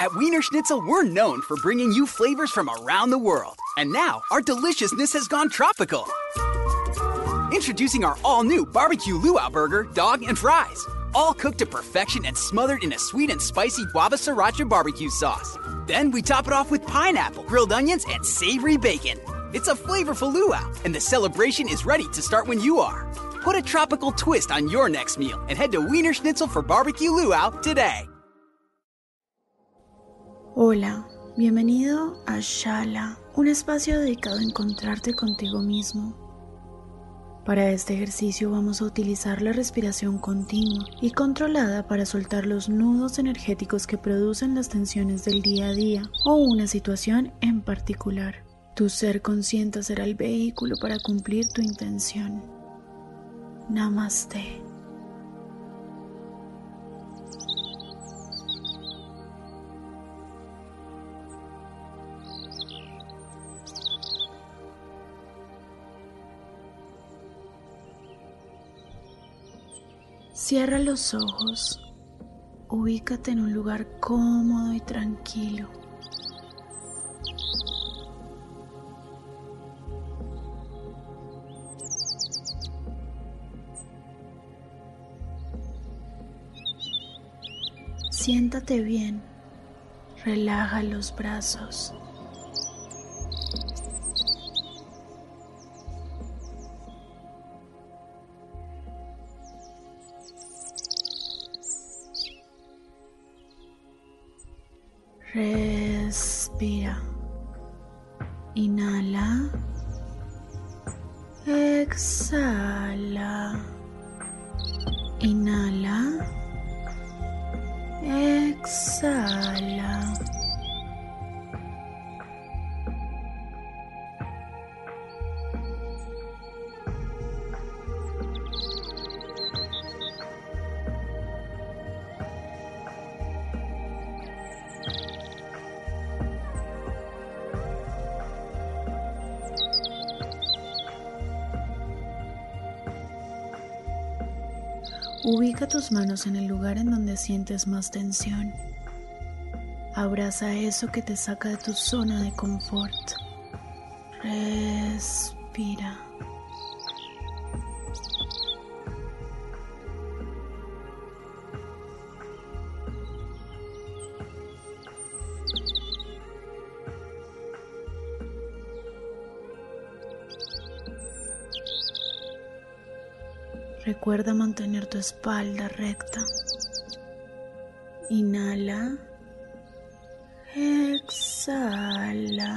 At Wiener Schnitzel, we're known for bringing you flavors from around the world. And now, our deliciousness has gone tropical. Introducing our all new barbecue luau burger, dog, and fries. All cooked to perfection and smothered in a sweet and spicy guava sriracha barbecue sauce. Then we top it off with pineapple, grilled onions, and savory bacon. It's a flavorful luau, and the celebration is ready to start when you are. Put a tropical twist on your next meal and head to Wiener Schnitzel for barbecue luau today. Hola, bienvenido a Shala, un espacio dedicado a encontrarte contigo mismo. Para este ejercicio vamos a utilizar la respiración continua y controlada para soltar los nudos energéticos que producen las tensiones del día a día o una situación en particular. Tu ser consciente será el vehículo para cumplir tu intención. Namaste. Cierra los ojos. Ubícate en un lugar cómodo y tranquilo. Siéntate bien. Relaja los brazos. Respira. Inhala. Exhala. Inhala. Exhala. Ubica tus manos en el lugar en donde sientes más tensión. Abraza eso que te saca de tu zona de confort. Respira. Recuerda mantener tu espalda recta. Inhala. Exhala.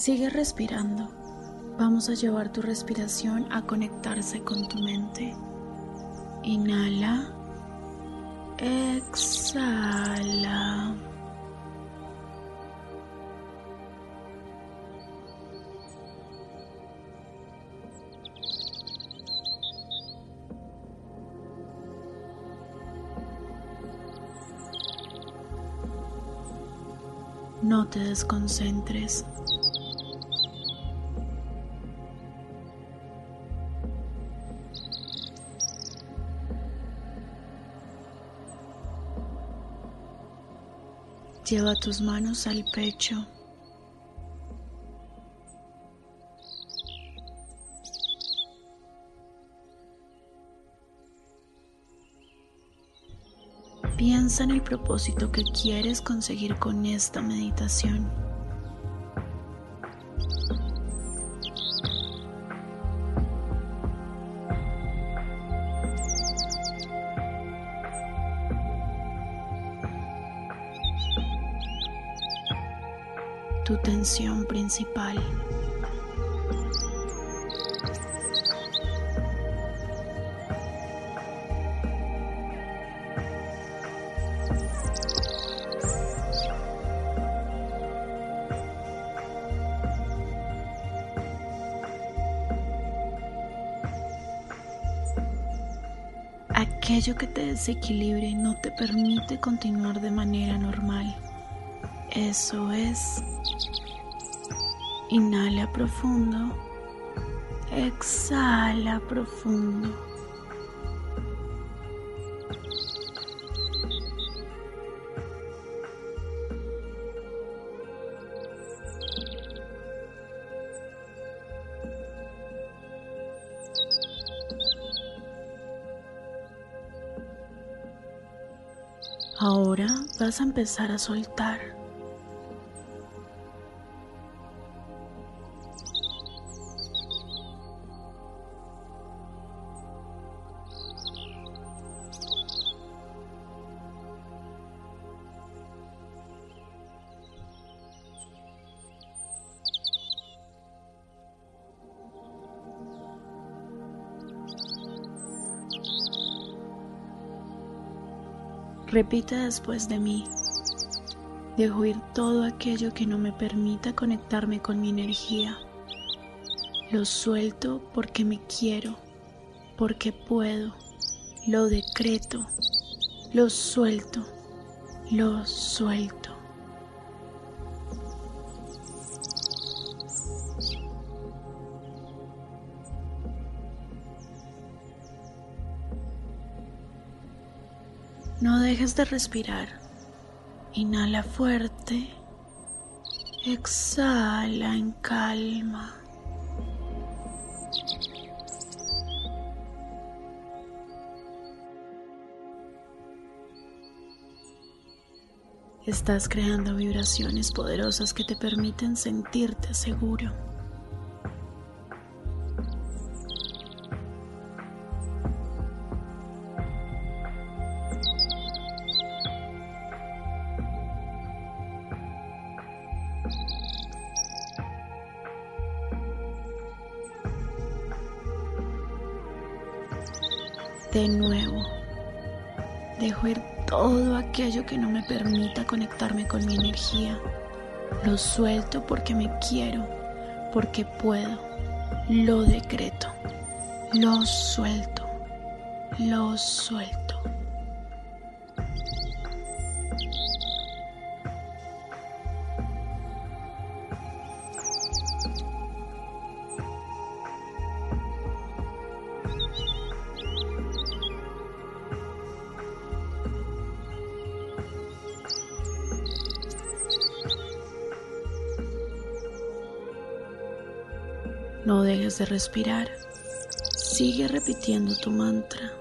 Sigue respirando. Vamos a llevar tu respiración a conectarse con tu mente. Inhala. Exhala. No te desconcentres. Lleva tus manos al pecho. Piensa en el propósito que quieres conseguir con esta meditación. Tu tensión principal. aquello que te desequilibre y no te permite continuar de manera normal. Eso es. Inhala profundo. Exhala profundo. Ahora vas a empezar a soltar. Repite después de mí. Dejo ir todo aquello que no me permita conectarme con mi energía. Lo suelto porque me quiero, porque puedo. Lo decreto. Lo suelto. Lo suelto. No dejes de respirar. Inhala fuerte. Exhala en calma. Estás creando vibraciones poderosas que te permiten sentirte seguro. De nuevo, dejo ir todo aquello que no me permita conectarme con mi energía. Lo suelto porque me quiero, porque puedo. Lo decreto. Lo suelto. Lo suelto. No dejes de respirar. Sigue repitiendo tu mantra.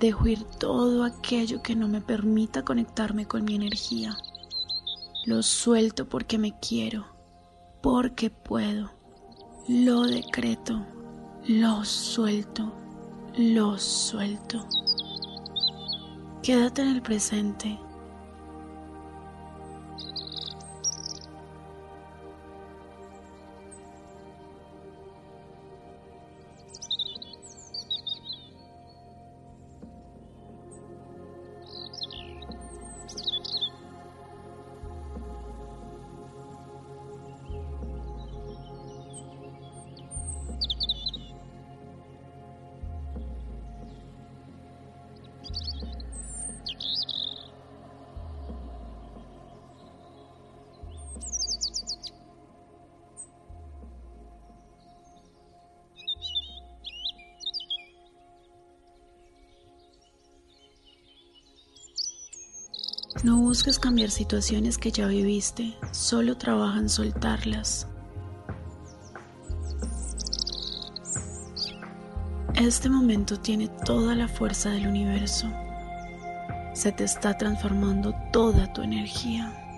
Dejo ir todo aquello que no me permita conectarme con mi energía. Lo suelto porque me quiero, porque puedo. Lo decreto, lo suelto, lo suelto. Quédate en el presente No busques cambiar situaciones que ya viviste, solo trabaja en soltarlas. Este momento tiene toda la fuerza del universo. se te está transformando toda tu energía.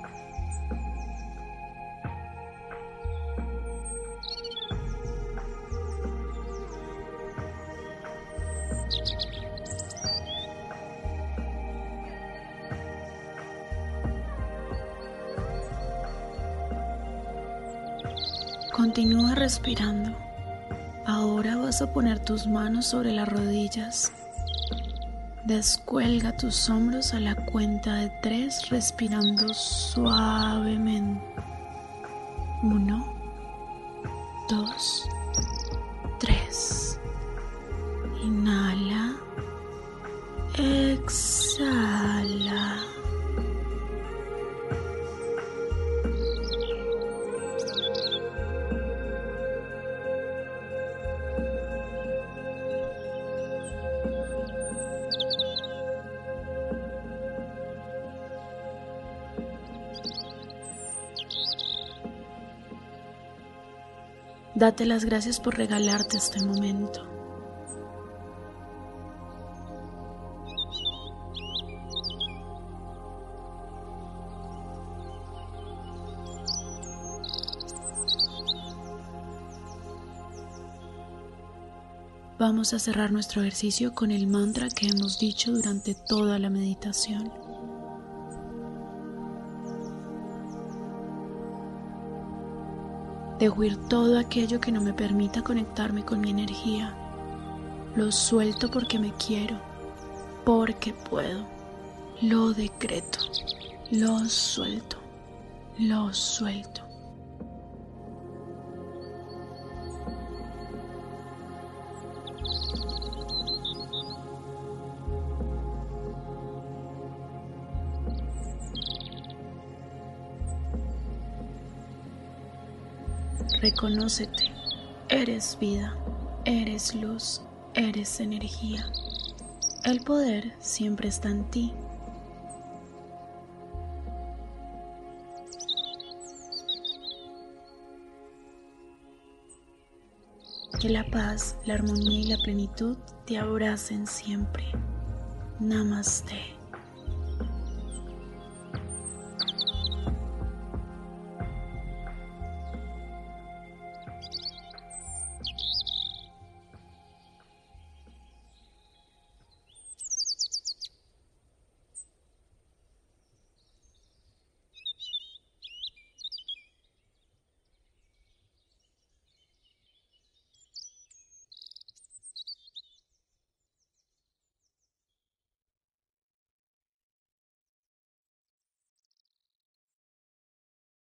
Continúa respirando. Ahora vas a poner tus manos sobre las rodillas. Descuelga tus hombros a la cuenta de tres respirando suavemente. Uno, dos, tres. Date las gracias por regalarte este momento. Vamos a cerrar nuestro ejercicio con el mantra que hemos dicho durante toda la meditación. Dejo ir todo aquello que no me permita conectarme con mi energía. Lo suelto porque me quiero, porque puedo. Lo decreto, lo suelto, lo suelto. Reconócete, eres vida, eres luz, eres energía. El poder siempre está en ti. Que la paz, la armonía y la plenitud te abracen siempre. Namaste.